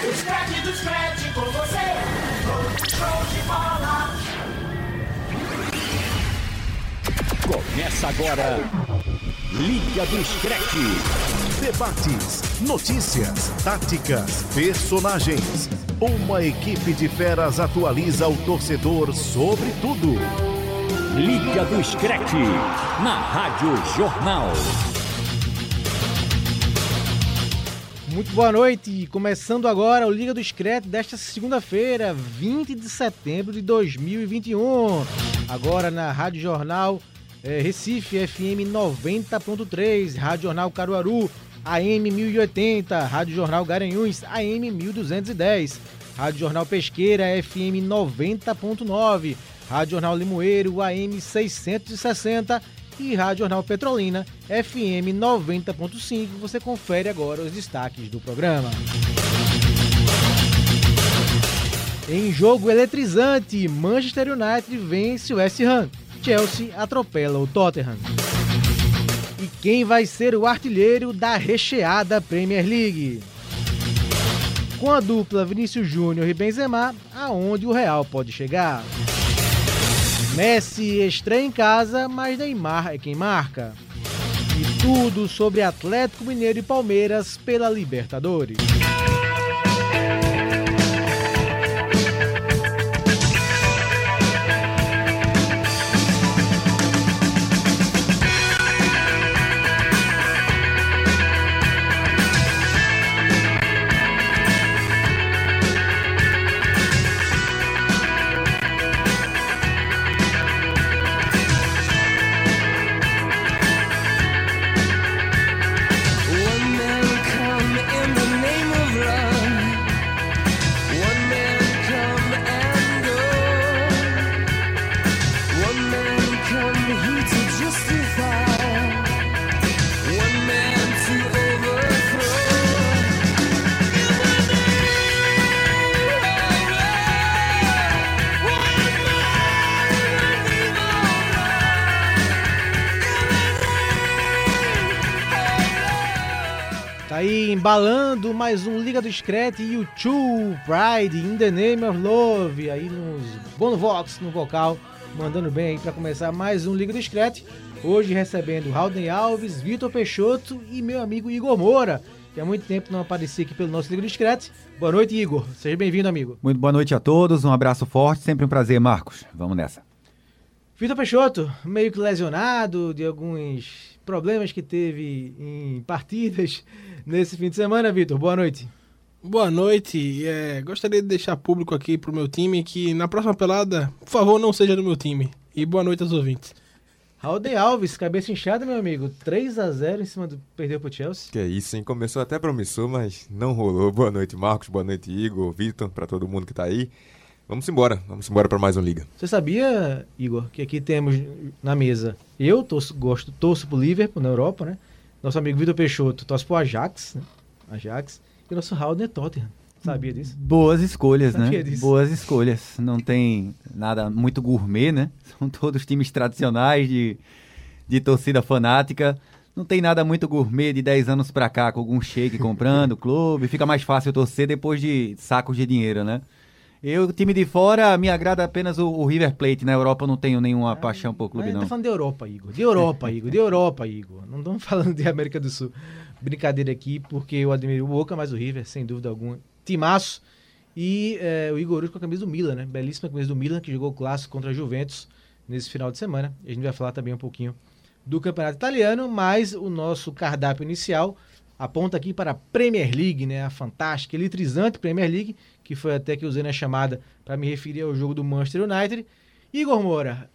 O Scratch do Scratch com você. Show de bola. Começa agora. Liga do Scratch. Debates, notícias, táticas, personagens. Uma equipe de feras atualiza o torcedor sobre tudo. Liga do Scratch. Na Rádio Jornal. Muito boa noite, começando agora o Liga do Scratch desta segunda-feira, 20 de setembro de 2021. Agora na Rádio Jornal eh, Recife FM 90.3, Rádio Jornal Caruaru AM 1080, Rádio Jornal Garanhuns AM 1210, Rádio Jornal Pesqueira FM 90.9, Rádio Jornal Limoeiro AM 660 e Rádio Jornal Petrolina FM 90.5. Você confere agora os destaques do programa. Em jogo eletrizante, Manchester United vence o West Ham. Chelsea atropela o Tottenham. E quem vai ser o artilheiro da recheada Premier League? Com a dupla Vinícius Júnior e Benzema, aonde o Real pode chegar? Messi estreia em casa, mas Neymar é quem marca. E tudo sobre Atlético Mineiro e Palmeiras pela Libertadores. Liga do Scratch e o True Pride in the Name of Love. Aí nos Bono Vox no vocal, mandando bem aí pra começar mais um Liga do Scratch. Hoje recebendo Raulden Alves, Vitor Peixoto e meu amigo Igor Moura, que há muito tempo não aparecia aqui pelo nosso Liga do Scratch. Boa noite, Igor. Seja bem-vindo, amigo. Muito boa noite a todos, um abraço forte, sempre um prazer, Marcos. Vamos nessa. Vitor Peixoto, meio que lesionado de alguns problemas que teve em partidas nesse fim de semana, Vitor. Boa noite. Boa noite. É, gostaria de deixar público aqui pro meu time que na próxima pelada, por favor, não seja do meu time. E boa noite aos ouvintes. Raulden Alves, cabeça inchada, meu amigo. 3 a 0 em cima do. Perdeu pro Chelsea. Que é isso, hein? Começou até promissor, mas não rolou. Boa noite, Marcos. Boa noite, Igor, Vitor, pra todo mundo que tá aí. Vamos embora, vamos embora pra mais um Liga. Você sabia, Igor, que aqui temos na mesa. Eu torço, gosto, torço pro Liverpool na Europa, né? Nosso amigo Vitor Peixoto torce pro Ajax, né? Ajax. O nosso Raulden é Tottenham. Sabia disso? Boas escolhas, né? Sabia disso. Boas escolhas. Não tem nada muito gourmet, né? São todos times tradicionais de, de torcida fanática. Não tem nada muito gourmet de 10 anos pra cá, com algum shake comprando clube. Fica mais fácil torcer depois de sacos de dinheiro, né? Eu, time de fora, me agrada apenas o, o River Plate. Na Europa eu não tenho nenhuma paixão por clube, Mas não. tá falando de Europa, Igor. De Europa, Igor. De Europa, Igor. Não estamos falando de América do Sul. Brincadeira aqui, porque eu admiro o Boca, mas o River, sem dúvida alguma. Timaço. E é, o Igor hoje com a camisa do Milan, né? Belíssima camisa do Milan, que jogou o clássico contra a Juventus nesse final de semana. A gente vai falar também um pouquinho do campeonato italiano, mas o nosso cardápio inicial aponta aqui para a Premier League, né? A fantástica, eletrizante Premier League, que foi até que usei na chamada para me referir ao jogo do Manchester United. Igor Moura,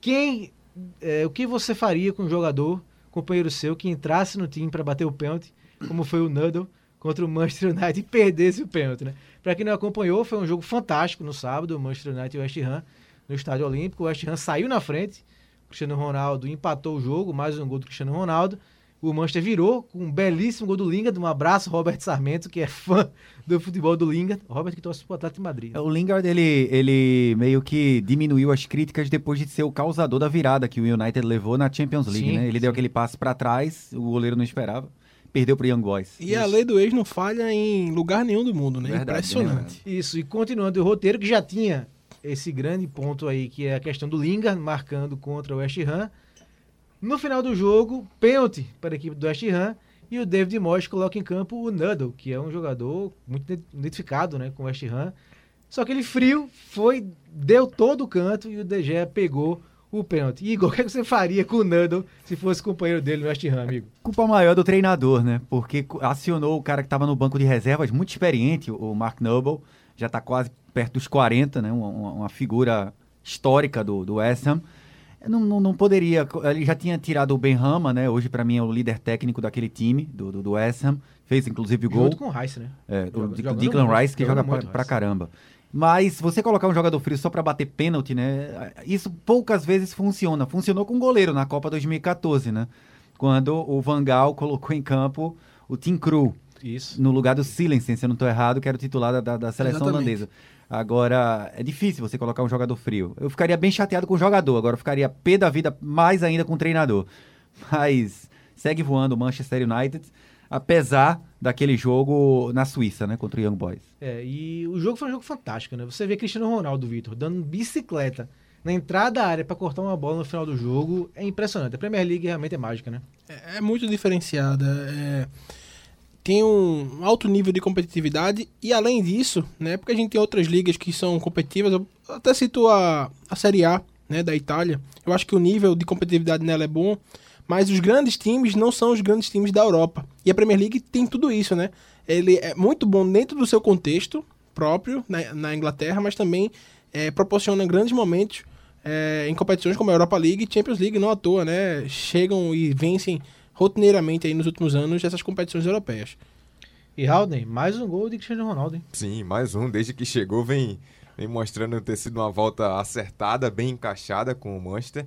quem, é, o que você faria com um jogador, companheiro seu, que entrasse no time para bater o pênalti, como foi o Nuddle contra o Manchester United e perdesse o pênalti, né? Para quem não acompanhou, foi um jogo fantástico no sábado, o Manchester United e o West Ham no Estádio Olímpico. O West Ham saiu na frente, o Cristiano Ronaldo empatou o jogo, mais um gol do Cristiano Ronaldo. O Manchester virou com um belíssimo gol do Lingard. Um abraço, Robert Sarmento, que é fã do futebol do Lingard. Robert que torce pro Atlético de Madrid. O Lingard, ele, ele meio que diminuiu as críticas depois de ser o causador da virada que o United levou na Champions League, Sim, né? Ele sim. deu aquele passe pra trás, o goleiro não esperava. perdeu pro Young Boys. E a lei do ex não falha em lugar nenhum do mundo, né? Verdade, Impressionante. Isso, e continuando o roteiro que já tinha esse grande ponto aí, que é a questão do Lingard marcando contra o West Ham. No final do jogo, pênalti para a equipe do West Ham e o David Moyes coloca em campo o Nuddle, que é um jogador muito identificado né, com o West Ham. Só que ele frio foi, deu todo o canto e o De Gea pegou o pênalti. Igor, o que é que você faria com o Nuddle se fosse companheiro dele no West Ham, amigo? Culpa maior do treinador, né? Porque acionou o cara que estava no banco de reservas, muito experiente, o Mark Noble, já está quase perto dos 40, né? Uma- uma figura histórica do, do West Ham. Não, não, não poderia, ele já tinha tirado o Ben Rama, né? Hoje, para mim, é o líder técnico daquele time, do, do, do West Ham. Fez, inclusive, o gol. Junto com o Rice, né? É, o jogando Declan muito, Rice, que joga pra, pra caramba. Mas você colocar um jogador frio só pra bater pênalti, né? Isso poucas vezes funciona. Funcionou com o goleiro na Copa 2014, né? Quando o Van Gaal colocou em campo o Tim Krul Isso. no lugar do Silensen, se eu não estou errado, que era o titular da, da, da seleção Exatamente. holandesa. Agora, é difícil você colocar um jogador frio. Eu ficaria bem chateado com o jogador, agora eu ficaria pé da vida mais ainda com o treinador. Mas segue voando o Manchester United, apesar daquele jogo na Suíça, né, contra o Young Boys. É, e o jogo foi um jogo fantástico, né? Você vê Cristiano Ronaldo, Vitor, dando bicicleta na entrada da área para cortar uma bola no final do jogo. É impressionante. A Premier League realmente é mágica, né? É, é muito diferenciada. é, tem um alto nível de competitividade e além disso, né, porque a gente tem outras ligas que são competitivas, eu até cito a, a Série A, né, da Itália. Eu acho que o nível de competitividade nela é bom, mas os grandes times não são os grandes times da Europa. E a Premier League tem tudo isso, né? Ele é muito bom dentro do seu contexto próprio na, na Inglaterra, mas também é, proporciona grandes momentos é, em competições como a Europa League e Champions League, não à toa, né? Chegam e vencem rotineiramente aí nos últimos anos essas competições europeias. E Haldane, mais um gol de Cristiano Ronaldo, hein? Sim, mais um. Desde que chegou, vem, vem mostrando ter sido uma volta acertada, bem encaixada com o Manchester.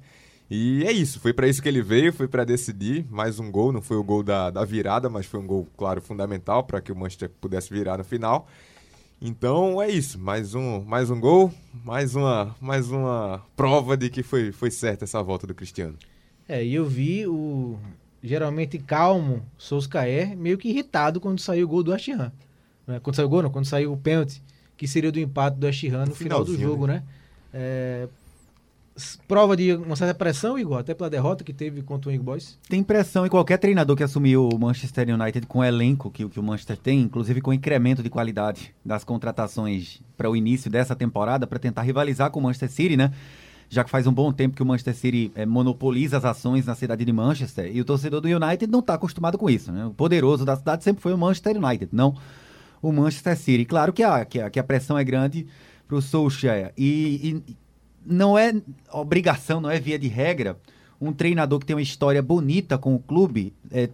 E é isso, foi para isso que ele veio, foi para decidir. Mais um gol, não foi o gol da, da virada, mas foi um gol, claro, fundamental para que o Manchester pudesse virar no final. Então é isso, mais um, mais um gol, mais uma, mais uma prova de que foi, foi certa essa volta do Cristiano. É, e eu vi o geralmente calmo Solskjaer meio que irritado quando saiu o gol do Ham. Né? Quando saiu o gol, não, quando saiu o pênalti, que seria do empate do Ham no No final do jogo, né? É, s- prova de uma certa pressão, Igor, até pela derrota que teve contra o Young Boys. Tem pressão em qualquer treinador que assumiu o Manchester United com o elenco que, que o Manchester tem, inclusive com o incremento de qualidade das contratações para o início dessa temporada, para tentar rivalizar com o Manchester City, né? Já que faz um bom tempo que o Manchester City eh, monopoliza as ações na cidade de Manchester e o torcedor do United não está acostumado com isso, né? O poderoso da cidade sempre foi o Manchester United, não o Manchester City. Claro que a, que a, que a pressão é grande para o Solskjaer e, e não é obrigação, não é via de regra um treinador que tem uma história bonita com o clube é,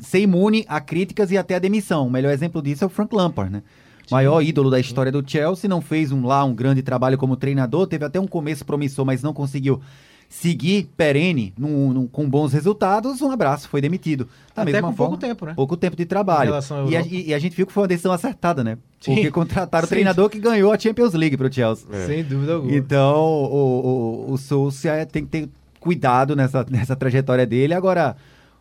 ser imune a críticas e até a demissão. O melhor exemplo disso é o Frank Lampard, né? Maior ídolo da história do Chelsea, não fez um lá um grande trabalho como treinador, teve até um começo promissor, mas não conseguiu seguir perene num- num- com bons resultados. Um abraço, foi demitido. Da Até mesma com forma, pouco tempo, né? Pouco tempo de trabalho. E a, e- a gente viu que foi uma decisão acertada, né? Sim. Porque contrataram o treinador que ganhou a Champions League pro Chelsea. É. Sem dúvida alguma. Então, o, o, o tem que ter cuidado nessa, nessa trajetória dele. Agora,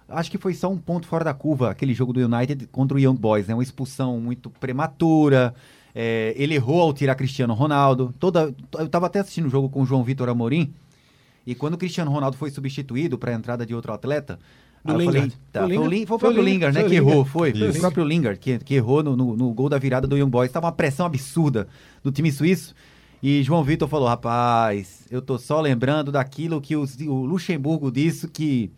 acho que foi só um ponto fora da curva, aquele jogo do United contra o Young Boys, né? Uma expulsão muito prematura. É, ele errou ao tirar Cristiano Ronaldo. Toda, eu tava até assistindo o jogo com o João Vitor Amorim. E quando o Cristiano Ronaldo foi substituído para a entrada de outro atleta, Do eu falei, tá, Foi o Lingard. Lin- foi o próprio Lingard, né? Que Lingard. errou, foi. Foi o Isso. próprio Lingard que, que errou no, no, no gol da virada do Young Boys. Tava uma pressão absurda do time suíço. E João Vitor falou: rapaz, eu tô só lembrando daquilo que o Luxemburgo disse que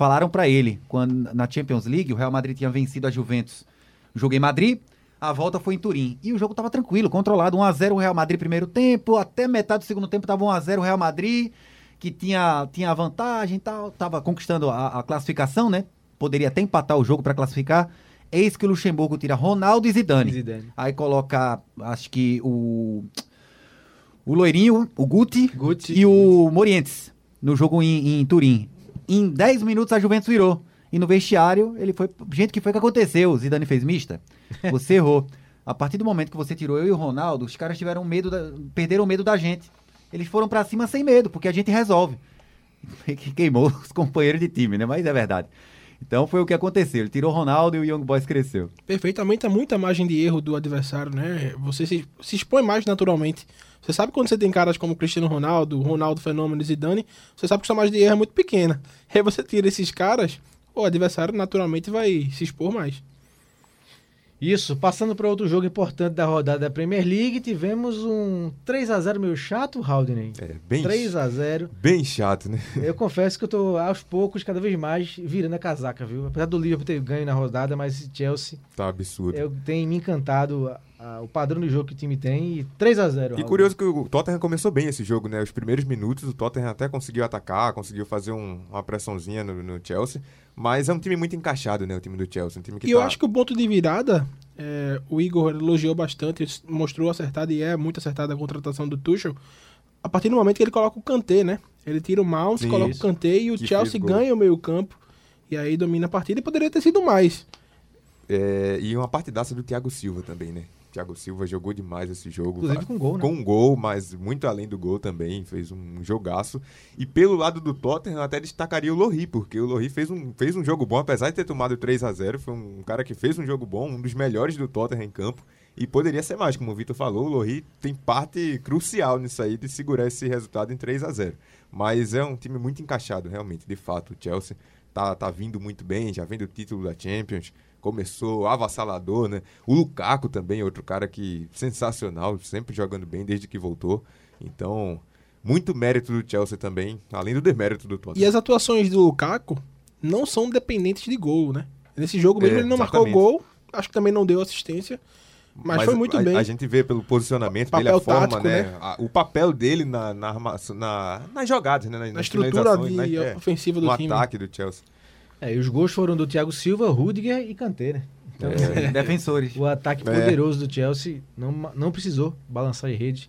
falaram para ele quando na Champions League o Real Madrid tinha vencido a Juventus. Joguei em Madrid, a volta foi em Turim. E o jogo tava tranquilo, controlado. 1x0 o Real Madrid primeiro tempo, até metade do segundo tempo tava 1x0 o Real Madrid, que tinha, tinha vantagem e tal, tava conquistando a, a classificação, né? Poderia até empatar o jogo para classificar. Eis que o Luxemburgo tira Ronaldo e Zidane. Zidane. Aí coloca, acho que o. O Loirinho, o Guti, Guti. e o Morientes no jogo em, em Turim. Em 10 minutos a Juventus virou. E no vestiário, ele foi. Gente, o que foi que aconteceu? O Zidane fez mista? Você errou. A partir do momento que você tirou eu e o Ronaldo, os caras tiveram medo, da- perderam o medo da gente. Eles foram pra cima sem medo, porque a gente resolve. Que Queimou os companheiros de time, né? Mas é verdade. Então foi o que aconteceu. Ele tirou o Ronaldo e o Young Boys cresceu. Perfeitamente, muita margem de erro do adversário, né? Você se, se expõe mais naturalmente. Você sabe quando você tem caras como Cristiano Ronaldo, Ronaldo Fenômeno e Zidane, você sabe que sua margem de erro é muito pequena. Aí você tira esses caras, o adversário naturalmente vai se expor mais. Isso, passando para outro jogo importante da rodada da Premier League, tivemos um 3 a 0 meio chato, Haldane. É, bem, 3 a 0 bem chato, né? Eu confesso que eu tô aos poucos, cada vez mais, virando a casaca, viu? Apesar do Liverpool ter ganho na rodada, mas esse Chelsea Tá absurdo. eu, tem me encantado o padrão de jogo que o time tem e 3 a 0 E curioso que o Tottenham começou bem esse jogo, né? Os primeiros minutos o Tottenham até conseguiu atacar, conseguiu fazer um- uma pressãozinha no, no Chelsea. Mas é um time muito encaixado, né? O time do Chelsea. Um time que E eu tá- acho que o ponto de virada, é, o Igor elogiou bastante, mostrou acertado e é muito acertada a contratação do Tuchel. A partir do momento que ele coloca o Kanté, né? Ele tira o Mount, Sim, coloca isso. o Kanté e o Que Chelsea ganha o meio campo. E aí domina a partida e poderia ter sido mais. É, e uma partidaça do Thiago Silva também, né? Thiago Silva jogou demais esse jogo. Inclusive com gol, né? Com um gol, mas muito além do gol também. Fez um jogaço. E pelo lado do Tottenham, eu até destacaria o Lohri, porque o Lohri fez um, fez um jogo bom, apesar de ter tomado 3 a 0 Foi um cara que fez um jogo bom, um dos melhores do Tottenham em campo. E poderia ser mais, como o Vitor falou, o Lohri tem parte crucial nisso aí de segurar esse resultado em 3 a 0 Mas é um time muito encaixado, realmente. De fato, o Chelsea tá, tá vindo muito bem, já vem do título da Champions. Começou avassalador, né? O Lukaku também, outro cara que sensacional, sempre jogando bem desde que voltou. Então, muito mérito do Chelsea também, além do demérito do E Tottenham. as atuações do Lukaku não são dependentes de gol, né? Nesse jogo mesmo É, ele não exatamente. marcou gol, acho que também não deu assistência, mas, foi muito a, bem. A gente vê pelo posicionamento dele, a forma, tático, né? né? A- o papel dele na, na, na, nas jogadas, né? Nas, Na nas estrutura de né? É, ofensiva do no time. ataque do Chelsea. É, e os gols foram do Thiago Silva, Rudiger e Kanté, né? Então, Defensores. o ataque É. poderoso do Chelsea não, não precisou balançar em rede.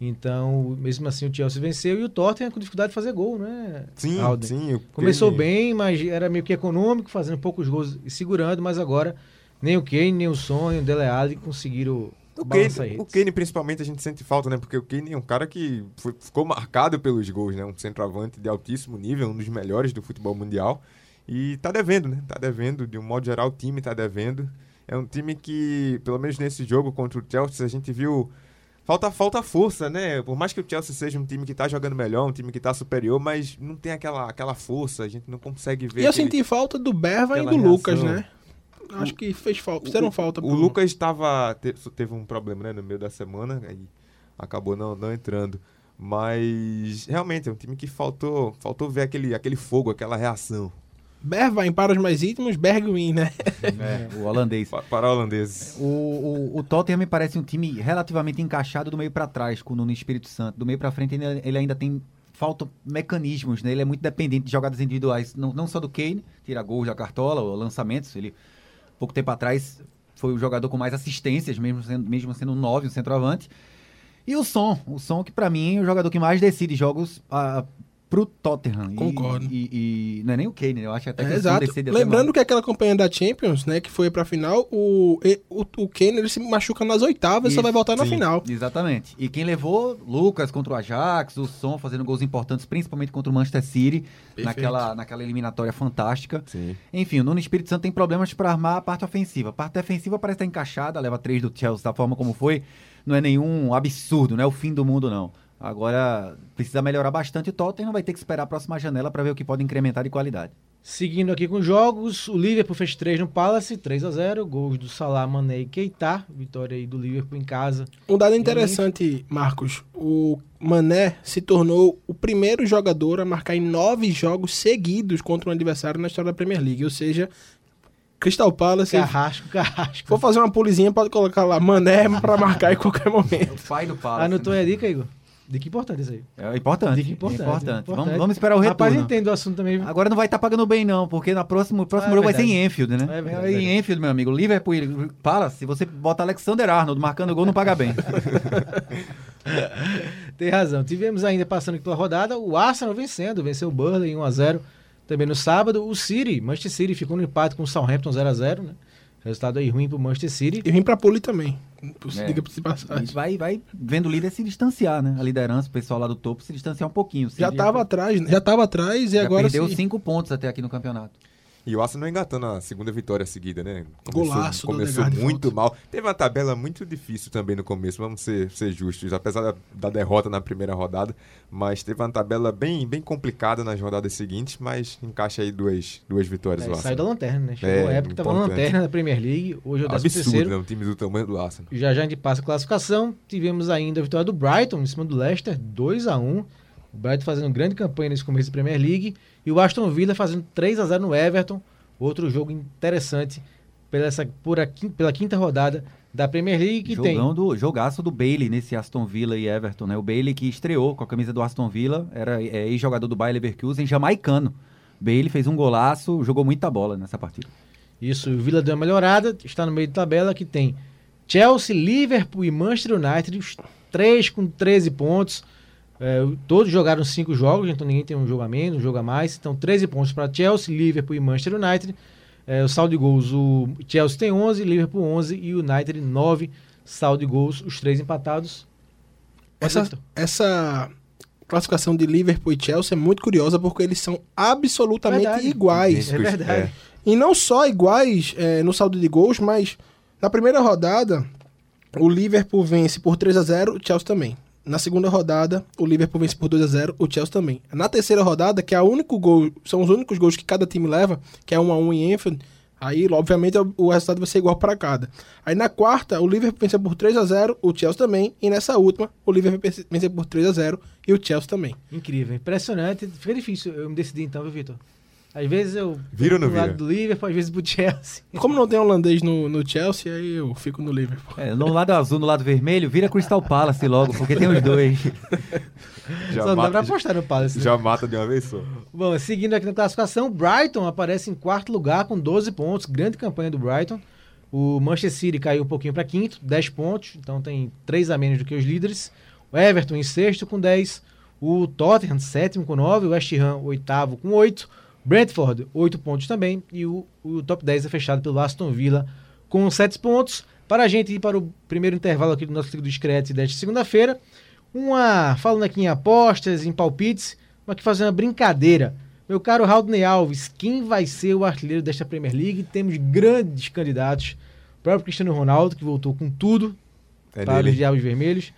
Então, mesmo assim, o Chelsea venceu e o Tottenham com dificuldade de fazer gol, né? Sim, Alden? sim. Começou Kane- bem, mas era meio que econômico, fazendo poucos gols e segurando, mas agora nem o Kane, nem o Son, nem o Dele Alli conseguiram O balançar Kane, o. Kane, principalmente, a gente sente falta, né? Porque o Kane é um cara que foi- ficou marcado pelos gols, né? Um centroavante de altíssimo nível, um dos melhores do futebol mundial. E tá devendo, né? Tá devendo, de um modo geral, o time tá devendo. É um time que, pelo menos nesse jogo contra o Chelsea, a gente viu. Falta, falta força, né? Por mais que o Chelsea seja um time que tá jogando melhor, um time que tá superior, mas não tem aquela, aquela força, a gente não consegue ver. E eu aquele- senti falta do Berva e do Lucas, reação. né? Acho que fez falta, fizeram o, falta. O, Lucas estava te- teve um problema né, no meio da semana aí acabou não, não entrando. Mas realmente é um time que faltou faltou ver aquele, aquele fogo, aquela reação Em para os mais íntimos, Bergwin, né? É, o holandês. pa- para holandeses. O, o, o Tottenham me parece um time relativamente encaixado do meio pra trás com o Nuno Espírito Santo. Do meio pra frente ele, ele ainda tem falta mecanismos, né? Ele é muito dependente de jogadas individuais, não, não só do Kane, tira gols da cartola, ou lançamentos. Ele pouco tempo atrás foi o jogador com mais assistências, mesmo sendo, mesmo sendo um 9, um centroavante. E o Som, o Som que pra mim é o jogador que mais decide jogos ah, pro Tottenham. E- Concordo. E, e não é nem o Kane, eu acho até É, que Son exato. Lembrando que aquela campanha da Champions, né, que foi pra final, o, e- o, o Kane ele se machuca nas oitavas e só vai voltar na sim. final. Exatamente. E quem levou, Lucas contra o Ajax, o Son fazendo gols importantes, principalmente contra o Manchester City, naquela, naquela eliminatória fantástica. Sim. Enfim, o Nuno Espírito Santo tem problemas para armar a parte ofensiva. A parte defensiva parece estar encaixada, leva três do Chelsea da forma como foi. Não é nenhum absurdo, não é o fim do mundo, não. Agora, precisa melhorar bastante o Tottenham, vai ter que esperar a próxima janela para ver o que pode incrementar de qualidade. Seguindo aqui com os jogos, o Liverpool fez 3 no Palace, 3 a 0 gols do Salah, Mané e Keita, vitória aí do Liverpool em casa. Um dado interessante, Marcos. O Mané se tornou o primeiro jogador a marcar em nove jogos seguidos contra um adversário na história da Premier League. Ou seja, Crystal Palace. Carrasco, Carrasco. for fazer uma pulizinha, pode colocar lá Mané pra marcar em qualquer momento. O pai do Palace. Anotou aí a dica, Igor? Dica importante isso aí. É importante. É importante. importante. Vamos, vamos esperar o Rapaz, retorno. entende o assunto também. Agora não vai estar pagando bem, não, porque na próxima, o próximo Ah, é jogo vai ser em Enfield, né? É verdade, em. Enfield, meu amigo. Liverpool e Palace, se você bota Alexander Arnold marcando gol, não paga bem. Tem razão. Tivemos ainda passando aqui pela rodada o Arsenal vencendo, venceu o Burnley em 1 a 0 Também no sábado, o City, Manchester City ficou no empate com o Southampton 0 a 0 né? Resultado aí ruim pro Manchester City. E vim pra puli também. É. Diga se passar. Vai, vai vendo o líder se distanciar, né? A liderança, o pessoal lá do topo se distanciar um pouquinho. O Já City tava atrás, já tava atrás e já agora perdeu sim. cinco pontos até aqui no campeonato. E o Arsenal engatando a segunda vitória seguida, né? Golaço começou Odegaard de muito mal. Teve uma tabela muito difícil também no começo, vamos ser, ser justos, apesar da, da derrota na primeira rodada, mas teve uma tabela bem, bem complicada nas rodadas seguintes, mas encaixa aí duas, duas vitórias É, o saiu da lanterna, né? Chegou É, a época que tava na lanterna da Premier League, hoje é o 13 Absurdo, terceiro. né? Um time do tamanho do Arsenal. Já já a gente passa a classificação. Tivemos ainda a vitória do Brighton em cima do Leicester, 2 a 1 O Brighton fazendo grande campanha nesse começo da Premier League. E o Aston Villa fazendo 3 a 0 no Everton. Outro jogo interessante pela, essa, por a pela quinta rodada da Premier League, que tem Jogão do, jogaço do Bailey nesse Aston Villa e Everton, né? O Bailey que estreou com a camisa do Aston Villa, era é, ex-jogador do Bayer Leverkusen, jamaicano. Bailey fez um golaço, jogou muita bola nessa partida. Isso, o Villa deu uma melhorada, está no meio de tabela que tem Chelsea, Liverpool e Manchester United, os três com 13 pontos. É, todos jogaram cinco jogos, então ninguém tem um jogo a menos, um jogo a mais. Então 13 pontos para Chelsea, Liverpool e Manchester United. É, o saldo de gols, o Chelsea tem 11, Liverpool 11 e o United 9 saldo de gols, os três empatados. Essa, essa classificação de Liverpool e Chelsea é muito curiosa porque eles são absolutamente Verdade. iguais. É verdade. E não só iguais é, no saldo de gols, mas na primeira rodada, o Liverpool vence por 3 a 0 o Chelsea também. Na segunda rodada, o Liverpool vence por 2 a 0 o Chelsea também. Na terceira rodada, que é o único gol, são os únicos gols que cada time leva, que é 1 a 1 em Enfield, aí, obviamente, o- resultado vai ser igual para cada. Aí na quarta, o Liverpool venceu por 3 a 0 o Chelsea também, e nessa última, o Liverpool vence- por 3 a 0 e o Chelsea também. Incrível, impressionante. Fica difícil eu me decidir então, viu, Vitor? Às vezes eu não pro lado do Liverpool, às vezes pro Chelsea. Como não tem holandês no, no Chelsea, aí eu fico no Liverpool. É, no lado azul, no lado vermelho, vira Crystal Palace logo, porque tem os dois. Já, Só não dá pra mata, apostar no Palace. né? já mata de uma vez só. Bom, seguindo aqui na classificação, Brighton aparece em quarto lugar com 12 pontos. Grande campanha do Brighton. O Manchester City caiu um pouquinho para quinto, 10 pontos. Então tem 3 a menos do que os líderes. O Everton em sexto com 10. O Tottenham, sétimo com 9. O West Ham, oitavo com 8. Brentford, 8 pontos também. E o, o top 10 é fechado pelo Aston Villa com 7 pontos. Para a gente ir para o primeiro intervalo aqui do nosso Liga do Discreto desta segunda-feira. Uma, falando aqui em apostas, em palpites, vamos aqui fazer uma brincadeira. Meu caro Raudney Alves, quem vai ser o artilheiro desta Premier League? Temos grandes candidatos. O próprio Cristiano Ronaldo, que voltou com tudo É para dele. os Diabos Vermelhos.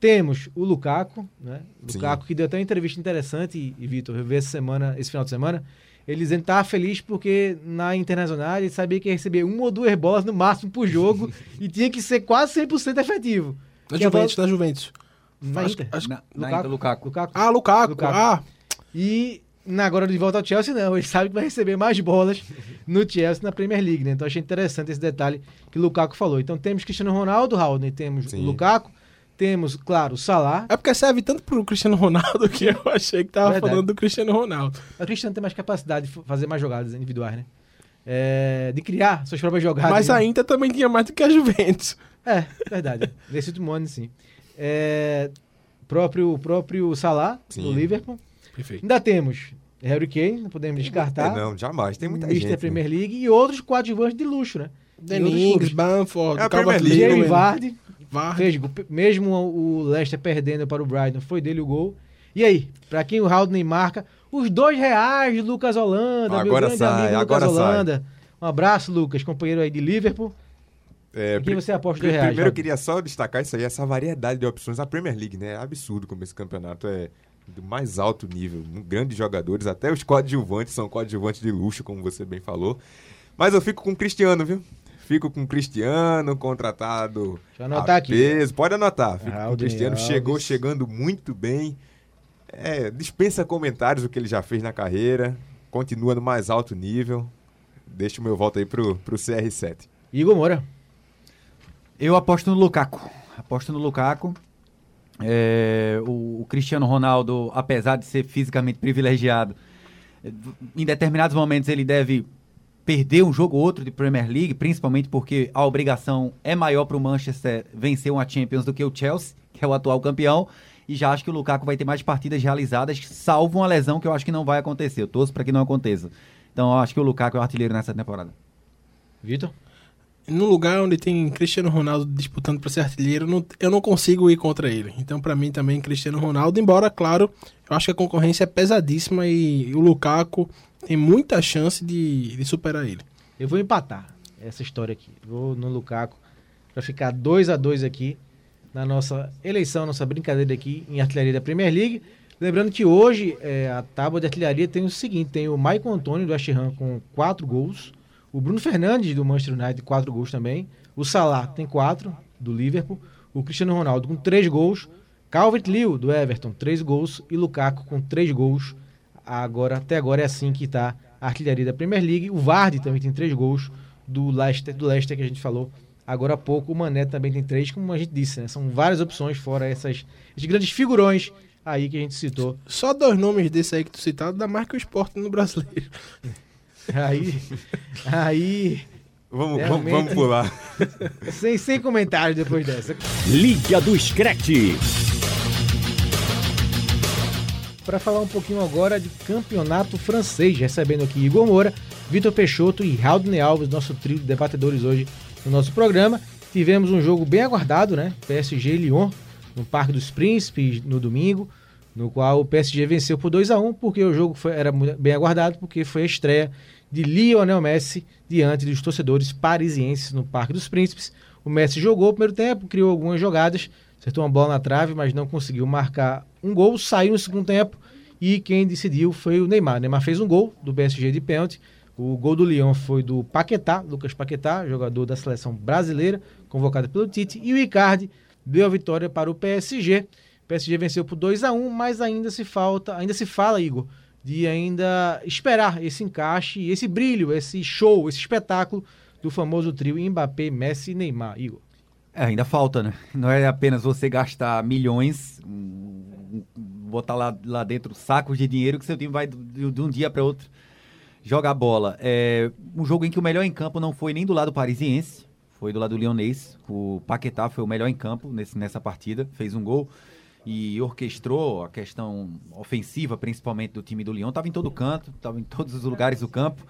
Temos o Lukaku, né? Sim. Lukaku que deu até uma entrevista interessante, e, e Vitor, eu vi essa semana, esse final de semana, ele dizendo que estava feliz porque na Internacional ele sabia que ia receber uma ou duas bolas no máximo por jogo e tinha que ser quase 100% efetivo. Na Que a bola- Juventus, na Juventus. Na Acho- Inter. acho- Na, na Lukaku. Inter, Lukaku. Lukaku. Ah, Lukaku. Lukaku. Ah, E na, agora de volta ao Chelsea, não. Ele sabe que vai receber mais bolas no Chelsea na Premier League, né? Então achei interessante esse detalhe que o Lukaku falou. Então temos Cristiano Ronaldo, Haldane, temos Sim. o Lukaku, temos, claro, o Salah. é porque serve tanto pro Cristiano Ronaldo que eu achei que tava Verdade. falando do Cristiano Ronaldo. O Cristiano tem mais capacidade de fazer mais jogadas individuais, né? É, de criar suas próprias jogadas. Mas né? a Inter também tinha mais do que a Juventus. É, verdade. Nesse último ano, sim. É, próprio, próprio Salah, Sim. do Liverpool. Perfeito. Ainda temos Harry Kane, não podemos descartar. Não, jamais. Tem muita Mr. gente. né? Premier League e outros coadjuvantes de luxo, né? Danny outros Ings, clubes. Bamford, É a Calvert Premier League, Jamie Lewin, Vardy Vardy. fez gol. Mesmo o Leicester perdendo para o Brighton, foi dele o gol. E aí, pra quem o Haldane marca, os dois reais de Lucas Holanda, Agora sai, amigo Lucas agora sai. Holanda. Um abraço, Lucas, companheiro aí de Liverpool. É, Em quem você aposta dois reais? Primeiro eu queria só destacar isso aí, essa variedade de opções. A Premier League, né? É absurdo como esse campeonato é do mais alto nível. um- Grandes jogadores, até os coadjuvantes são coadjuvantes de luxo, como você bem falou. Mas eu fico com o Cristiano, viu? Fico com o Cristiano, contratado Deixa eu anotar a aqui. peso. Pode anotar. Fico com o Cristiano, Alves. chegou chegando muito bem. É, dispensa comentários o que ele já fez na carreira. Continua no mais alto nível. Deixa o meu voto aí pro, pro CR7. Igor Moura. Eu aposto no Lukaku. Aposto no Lukaku. É, o, o Cristiano Ronaldo, apesar de ser fisicamente privilegiado, em determinados momentos ele deve perder um jogo ou outro de Premier League, principalmente porque a obrigação é maior para o Manchester vencer uma Champions do que o Chelsea, que é o atual campeão. E já acho que o Lukaku vai ter mais partidas realizadas, salvo uma lesão que eu acho que não vai acontecer. Eu torço para que não aconteça. Então eu acho que o Lukaku é o artilheiro nessa temporada. Vitor. num lugar onde tem Cristiano Ronaldo disputando para ser artilheiro, não- eu não consigo ir contra ele. Então, para mim também Cristiano Ronaldo, embora, claro, eu acho que a concorrência é pesadíssima e o Lukaku tem muita chance de, de superar ele. Eu vou empatar essa história aqui. Vou no Lukaku para ficar 2 a 2 aqui na nossa eleição, nossa brincadeira aqui em artilharia da Premier League. Lembrando que hoje é, a tábua de artilharia tem o seguinte: tem o Maicon Antônio do Ham com 4 gols, o Bruno Fernandes do Manchester United 4 gols também, o Salah tem 4 do Liverpool, o Cristiano Ronaldo com 3 gols, Calvert-Lewin do Everton 3 gols e Lukaku com 3 gols. Agora até agora é assim que está a artilharia da Premier League. O Vardy também tem 3 gols do Leicester, do Leicester que a gente falou agora há pouco. O Mané também tem 3, como a gente disse, né? São várias opções fora essas esses grandes figurões aí que a gente citou. Só dois nomes desse aí que tu citado dá mais que o esporte no brasileiro. Aí aí Vamos, vamos, vamos pular. sem sem comentários depois dessa. Liga do Screte. Para falar um pouquinho agora de campeonato francês, recebendo aqui Igor Moura, Vitor Peixoto e Haldane Alves, nosso trio de debatedores hoje no nosso programa. Tivemos um jogo bem aguardado, né? PSG Lyon, no Parque dos Príncipes, no domingo, no qual o PSG venceu por 2 a 1 porque o jogo foi- era bem aguardado, porque foi a estreia de Lionel Messi diante dos torcedores parisienses no Parque dos Príncipes. O Messi jogou o primeiro tempo, criou algumas jogadas, acertou uma bola na trave, mas não conseguiu marcar um gol, saiu no segundo tempo e quem decidiu foi o Neymar. O Neymar fez um gol do PSG de pênalti. O gol do Lyon foi do Paquetá, Lucas Paquetá, jogador da seleção brasileira, convocado pelo Tite, e o Icardi deu a vitória para o PSG. O PSG venceu por 2 a 1, mas ainda se falta, ainda se fala, Igor, de ainda esperar esse encaixe, esse brilho, esse show, esse espetáculo do famoso trio Mbappé, Messi e Neymar, Igor. É, ainda falta, né? Não é apenas você gastar milhões, botar lá, lá dentro sacos de dinheiro que seu time vai de, um dia para outro jogar bola. É um jogo em que o melhor em campo não foi nem do lado parisiense, foi do lado lionês. O Paquetá foi o melhor em campo nesse, nessa partida, fez um gol e orquestrou a questão ofensiva, principalmente do time do Lyon. Estava em todo canto, estava em todos os lugares do campo.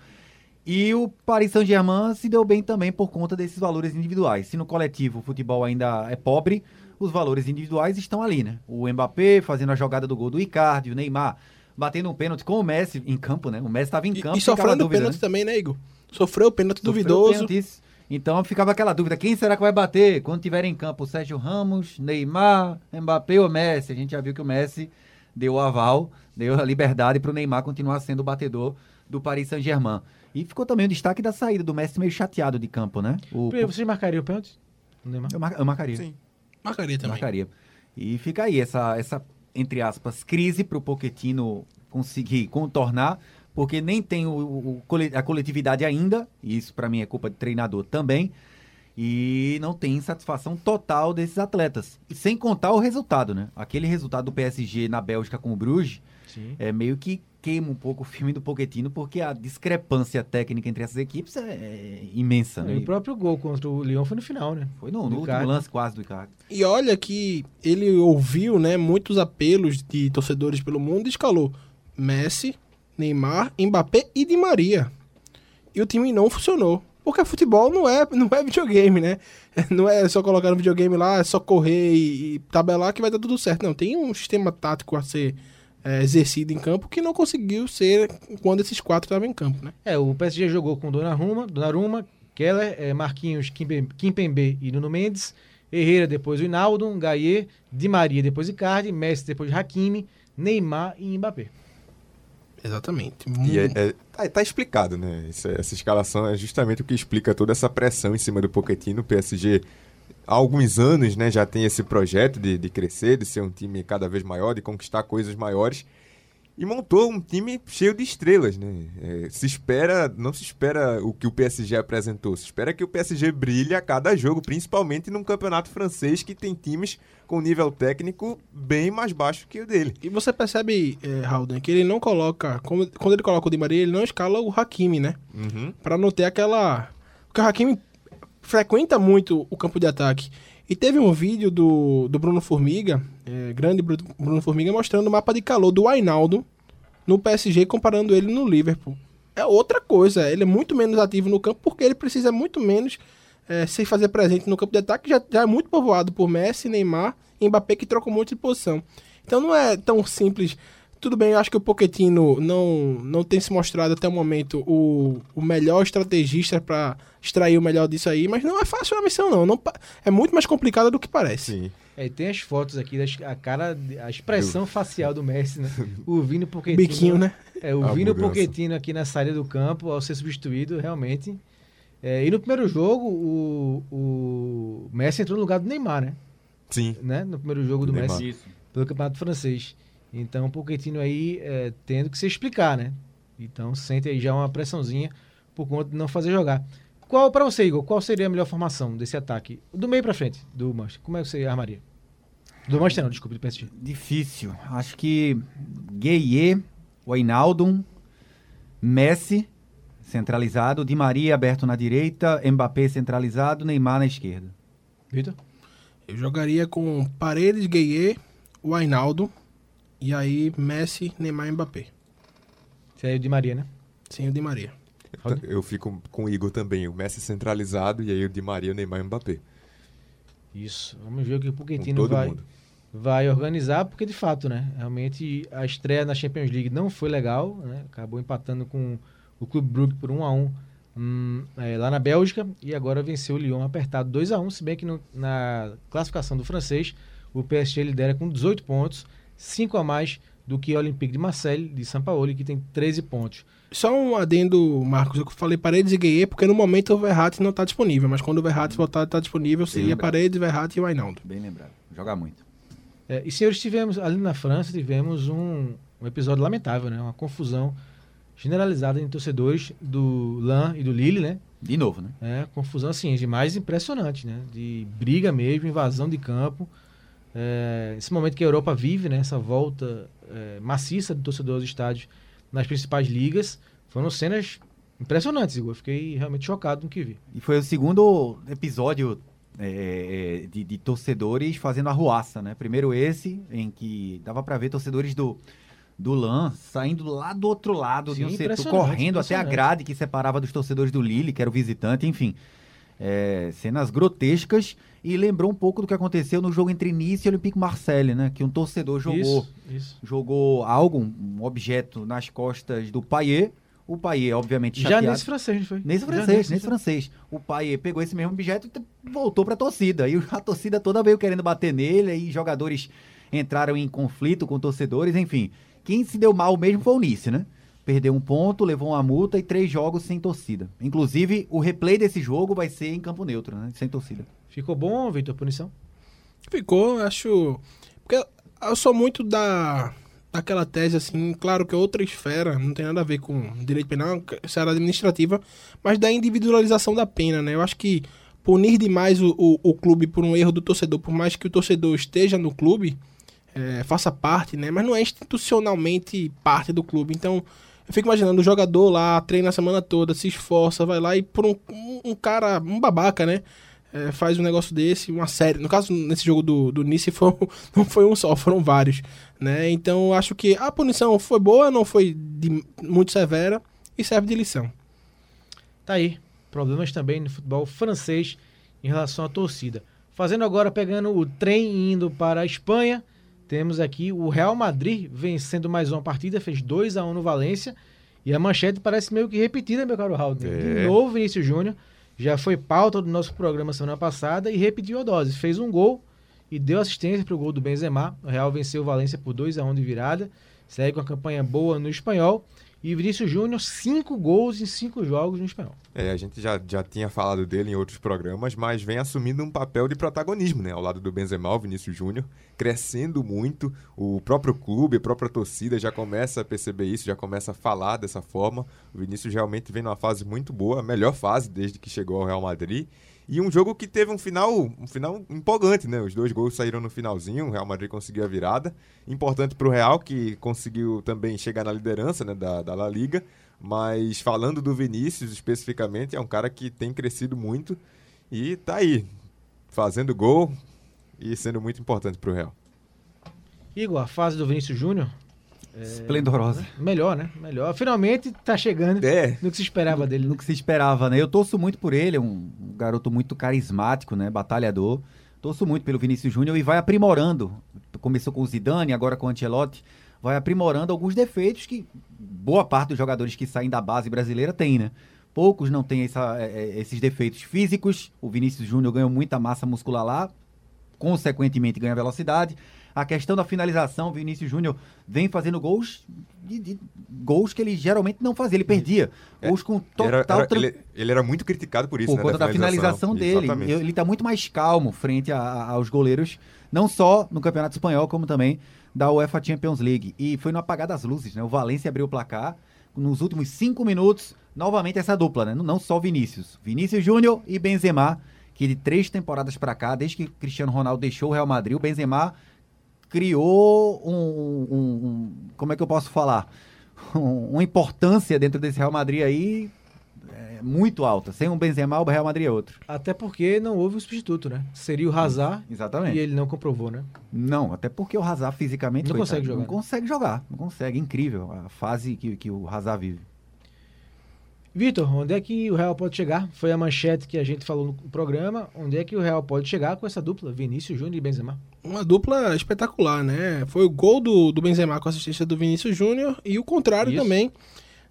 E o Paris Saint-Germain se deu bem também por conta desses valores individuais. Se no coletivo o futebol ainda é pobre, os valores individuais estão ali, né? O Mbappé fazendo a jogada do gol do Icardi, o Neymar batendo um pênalti com o Messi em campo, né? O Messi estava em E, campo. e a sofrendo dúvida, pênalti né? também, né, Igor? Sofreu pênalti Sofreu duvidoso. pênalti. Então ficava aquela dúvida, quem será que vai bater quando tiver em campo? O Sérgio Ramos, Neymar, Mbappé ou Messi? A gente já viu que o Messi deu o aval, deu a liberdade para o Neymar continuar sendo o batedor do Paris Saint-Germain. E ficou também o destaque da saída do Messi meio chateado de campo, né? O, Vocês marcariam o pênalti? Neymar? eu, mar- eu marcaria. Sim. Marcaria também. Marcaria. E fica aí essa, essa entre aspas, crise para o Pochettino conseguir contornar, porque nem tem o, o- a coletividade ainda, e isso para mim é culpa de treinador também, e não tem satisfação total desses atletas. E sem contar o resultado, né? Aquele resultado do PSG na Bélgica com o Bruges Sim. é meio que queima um pouco o filme do Pochettino, porque a discrepância técnica entre essas equipes é, é imensa, né? E o próprio gol contra o Lyon foi no final, né? Foi no, no último lance quase do Icardi. E olha que ele ouviu, né, muitos apelos de torcedores pelo mundo e escalou Messi, Neymar, Mbappé e Di Maria. E o time não funcionou. Porque futebol não é, não é videogame, né? Não é só colocar no videogame lá, é só correr e, e tabelar que vai dar tudo certo. Não, tem um sistema tático a ser é, exercido em campo que não conseguiu ser quando esses quatro estavam em campo, né? É, o PSG jogou com Donnarumma, Donnarumma Keller, eh, Marquinhos, Kimpem- Kimpembe e Nuno Mendes, Herrera depois o Hinaldo, Gaia, Di Maria depois Icardi, Messi depois Hakimi, Neymar e Mbappé. Exatamente. E é, é- tá, tá explicado, né? Essa, essa escalação é justamente o que explica toda essa pressão em cima do Pochettino. O PSG, há alguns anos, né, já tem esse projeto de, de crescer, de ser um time cada vez maior, de conquistar coisas maiores. E montou um time cheio de estrelas, né? É, se espera, não se espera o que o PSG apresentou, se espera que o PSG brilhe a cada jogo, principalmente num campeonato francês que tem times com nível técnico bem mais baixo que o dele. E você percebe, é, Halden, que ele não coloca. quando ele coloca o Di Maria, ele não escala o Hakimi, né? Uhum. Pra não ter aquela. Porque o Hakimi frequenta muito o campo de ataque. E teve um vídeo do, do Bruno Formiga, é, grande Bru- Bruno Formiga, mostrando o mapa de calor do Ainaldo no PSG, comparando ele no Liverpool. É outra coisa, ele é muito menos ativo no campo porque ele precisa muito menos é, se fazer presente no campo de ataque, já, já é muito povoado por Messi, Neymar e Mbappé, que trocam muito de posição. Então não é tão simples. Tudo bem, eu acho que o Pochettino não, não tem se mostrado até o momento o, o melhor estrategista para extrair o melhor disso aí, mas não é fácil a missão, não. não é muito mais complicada do que parece. Sim. É, e tem as fotos aqui, das- a cara, a expressão facial do Messi, né? O Vini Pochettino. Biquinho, né? É, o A Vini. Pochettino aqui na saída do campo, ao ser substituído, realmente. É, e no primeiro jogo, o, o Messi entrou no lugar do Neymar, né? Sim. né? No primeiro jogo do Neymar. Messi pelo Campeonato Francês. Então o Pochettino aí é, tendo que se explicar, né? Então sente aí já uma pressãozinha por conta de não fazer jogar. Qual, para você, Igor, qual seria a melhor formação desse ataque? Do meio pra frente, do Manchester. Como é que você armaria? Do Manchester não, desculpa, do PSG. Difícil. Acho que Gueye, Wijnaldum, Messi centralizado, Di Maria aberto na direita, Mbappé centralizado, Neymar na esquerda. Vitor? Eu jogaria com Paredes, Gueye, Wijnaldum e aí Messi, Neymar e Mbappé. Você é o Di Maria, né? Sim, o Di Maria. Eu, eu fico com o Igor também, o Messi centralizado e aí o Di Maria, o Neymar e o Mbappé. Isso. Vamos ver o que o Pochettino vai, mundo. vai organizar, porque de fato, né? Realmente a estreia na Champions League não foi legal, né? Acabou empatando com o Clube Brugge por 1 a 1 hum, é, lá na Bélgica e agora venceu o Lyon apertado 2 a 1 se bem que no- na classificação do francês o PSG lidera com 18 pontos, 5 a mais do que o Olympique de Marseille de São Paulo, que tem 13 pontos. Só um adendo, Marcos. Eu falei Paredes e Gueye porque no momento o Verratti não está disponível, mas quando o Verratti voltar estar disponível, seria. Paredes, Verratti e Wijnaldum. Bem lembrado. Joga muito. É, e senhores, tivemos ali na França tivemos um, um episódio lamentável, né? Uma confusão generalizada em torcedores do Lan e do Lille, né? De novo, né? É, confusão assim, de mais impressionante, né? De briga mesmo, invasão de campo. É, esse momento que a Europa vive, né? Essa volta é, maciça do torcedor aos estádios nas principais ligas, foram cenas impressionantes, Igor. Eu Fiquei realmente chocado com o que vi. E foi o segundo episódio é, de, de torcedores fazendo arruaça, né? Primeiro esse, em que dava pra ver torcedores do, do LAN saindo lá do outro lado de Sim, um setor, correndo até a grade que separava dos torcedores do Lille, que era o visitante, enfim. É, cenas grotescas e lembrou um pouco do que aconteceu no jogo entre Nice e Olympique Marseille, né? Que um torcedor jogou Isso, isso. jogou algo, um objeto nas costas do Payet. O Payet, obviamente, Já chateado. nesse francês, foi? Nesse Já francês, nesse francês. O pai pegou esse mesmo objeto e voltou pra torcida. E a torcida toda veio querendo bater nele, e jogadores entraram em conflito com torcedores, enfim. Quem se deu mal mesmo foi o Nice, né? Perdeu um ponto, levou uma multa e três jogos sem torcida. Inclusive, o replay desse jogo vai ser em campo neutro, né? Sem torcida. Ficou bom, Vitor, a punição? Ficou, acho. Porque eu sou muito da. Daquela tese, assim, claro que é outra esfera, não tem nada a ver com direito penal, esfera administrativa, mas da individualização da pena, né? Eu acho que punir demais o, o, o clube por um erro do torcedor, por mais que o torcedor esteja no clube, é, faça parte, né? Mas não é institucionalmente parte do clube. Então, eu fico imaginando o jogador lá, treina a semana toda, se esforça, vai lá e por um, um, cara, um babaca, né? É, faz um negócio desse, uma série. No caso, nesse jogo do, do Nice, foi, não foi um só, foram vários. Né? Então, acho que a punição foi boa, não foi de- muito severa e serve de lição. Tá aí. Problemas também no futebol francês em relação à torcida. Fazendo agora, pegando o trem indo para a Espanha, temos aqui o Real Madrid vencendo mais uma partida, fez 2 a 1 no Valência. E a manchete parece meio que repetida, meu caro Raul. De É. novo, Vinícius Júnior. Já foi pauta do nosso programa semana passada e repetiu a dose. Fez um gol e deu assistência para o gol do Benzema. O Real venceu o Valência por 2 a 1 de virada. Segue com a campanha boa no espanhol. E Vinícius Júnior, cinco gols em cinco jogos no espanhol. É, a gente já, já tinha falado dele em outros programas, mas vem assumindo um papel de protagonismo, né? Ao lado do Benzema, o Vinícius Júnior, crescendo muito. O próprio clube, a própria torcida já começa a perceber isso, já começa a falar dessa forma. O Vinícius realmente vem numa fase muito boa, a melhor fase desde que chegou ao Real Madrid. E um jogo que teve um final, um final empolgante, né? Os dois gols saíram no finalzinho, o Real Madrid conseguiu a virada. Importante para o Real, que conseguiu também chegar na liderança né, da, da La Liga. Mas falando do Vinícius especificamente, é um cara que tem crescido muito e tá aí, fazendo gol e sendo muito importante para o Real. Igor, a fase do Vinícius Júnior Esplendorosa. Melhor, né? Melhor. Finalmente tá chegando É. no que se esperava dele. no que se esperava, né? Eu torço muito por ele, é um, um garoto muito carismático, né? Batalhador. Torço muito pelo Vinícius Júnior e vai aprimorando. Começou com o Zidane, agora com o Ancelotti. Vai aprimorando alguns defeitos que boa parte dos jogadores que saem da base brasileira tem, né? Poucos não têm essa- é, é, esses defeitos físicos. O Vinícius Júnior ganhou muita massa muscular lá, consequentemente ganha velocidade. A questão da finalização, o Vinícius Júnior vem fazendo gols de, de- gols que ele geralmente não fazia, ele perdia. Gols com total Era- era- ele, ele era muito criticado por isso, por né, conta da finalização, dele. Exatamente. Ele está muito mais calmo frente a- a- aos goleiros, não só no Campeonato Espanhol, como também da UEFA Champions League. E foi no apagar das luzes, né? O Valência abriu o placar. Nos últimos cinco minutos, novamente essa dupla, né? Não só o Vinícius. Vinícius Júnior e Benzema, que de três temporadas para cá, desde que Cristiano Ronaldo deixou o Real Madrid, o Benzema criou um, um- um- como é que eu posso falar? Um- uma importância dentro desse Real Madrid aí é, muito alta. Sem um Benzema, o Real Madrid é outro. Até porque não houve o substituto, né? Seria o Hazard Exatamente. e ele não comprovou, né? Não, até porque o Hazard fisicamente Não coitado, consegue jogar, Não né? consegue jogar, não consegue. Incrível a fase que, que o Hazard vive. Vitor, onde é que o Real pode chegar? Foi a manchete que a gente falou no programa. Onde é que o Real pode chegar com essa dupla? Vinícius Júnior e Benzema. Uma dupla espetacular, né? Foi o gol do, do Benzema com assistência do Vinícius Júnior e o contrário Isso. também.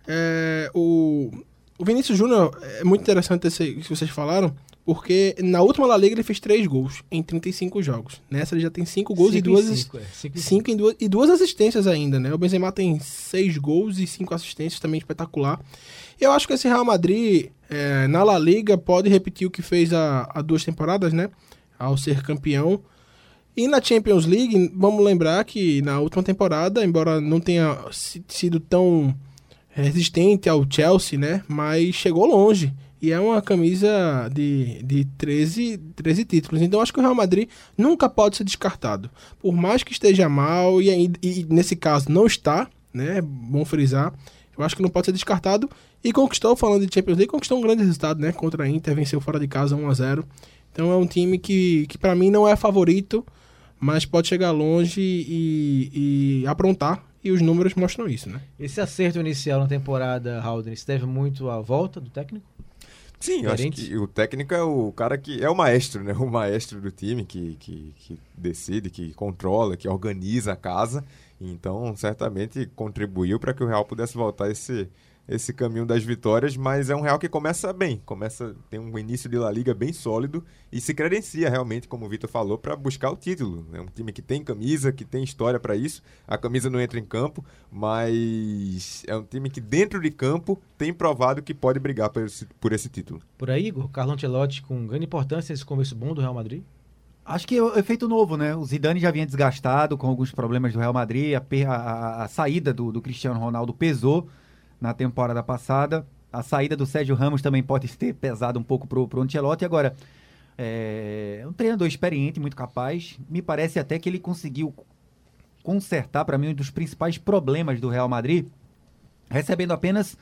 É, o, o Vinícius Júnior é muito interessante esse que vocês falaram, porque na última La Liga ele fez três gols em 35 jogos. Nessa ele já tem cinco gols Cinco e duas, cinco, é. Cinco cinco em duas, e duas assistências ainda, né? O Benzema tem seis gols e cinco assistências, também espetacular. Eu acho que esse Real Madrid, é, na La Liga, pode repetir o que fez há, duas temporadas, né? Ao ser campeão. E na Champions League, vamos lembrar que na última temporada, embora não tenha si- sido tão resistente ao Chelsea, né? Mas chegou longe. E é uma camisa de, de 13, 13 títulos. Então acho que o Real Madrid nunca pode ser descartado. Por mais que esteja mal, e, e nesse caso não está, né? Bom frisar. Eu acho que não pode ser descartado. E conquistou, falando de Champions League, conquistou um grande resultado, né? Contra a Inter, venceu fora de casa 1 a 0 Então é um time que, que para mim não é favorito, mas pode chegar longe e, e aprontar. E os números mostram isso, né? Esse acerto inicial na temporada, Haldren, se deve muito à volta do técnico? Sim, eu acho que o técnico é o cara que é o maestro, né? O maestro do time que, que, que decide, que controla, que organiza a casa. Então, certamente contribuiu para que o Real pudesse voltar esse esse caminho das vitórias, mas é um Real que começa bem, começa tem um início de La Liga bem sólido e se credencia realmente, como o Vitor falou, para buscar o título. É um time que tem camisa, que tem história para isso. A camisa não entra em campo, mas é um time que dentro de campo tem provado que pode brigar por esse, por esse título. Por aí, Igor, Carlo Ancelotti com grande importância nesse começo bom do Real Madrid? Acho que é o efeito novo, né? O Zidane já vinha desgastado com alguns problemas do Real Madrid, a, a- a saída do, do Cristiano Ronaldo pesou na temporada passada. A saída do Sérgio Ramos também pode ter pesado um pouco pro, pro Ancelotti. Agora, é um treinador experiente, muito capaz. Me parece até que ele conseguiu consertar, para mim, um dos principais problemas do Real Madrid, recebendo apenas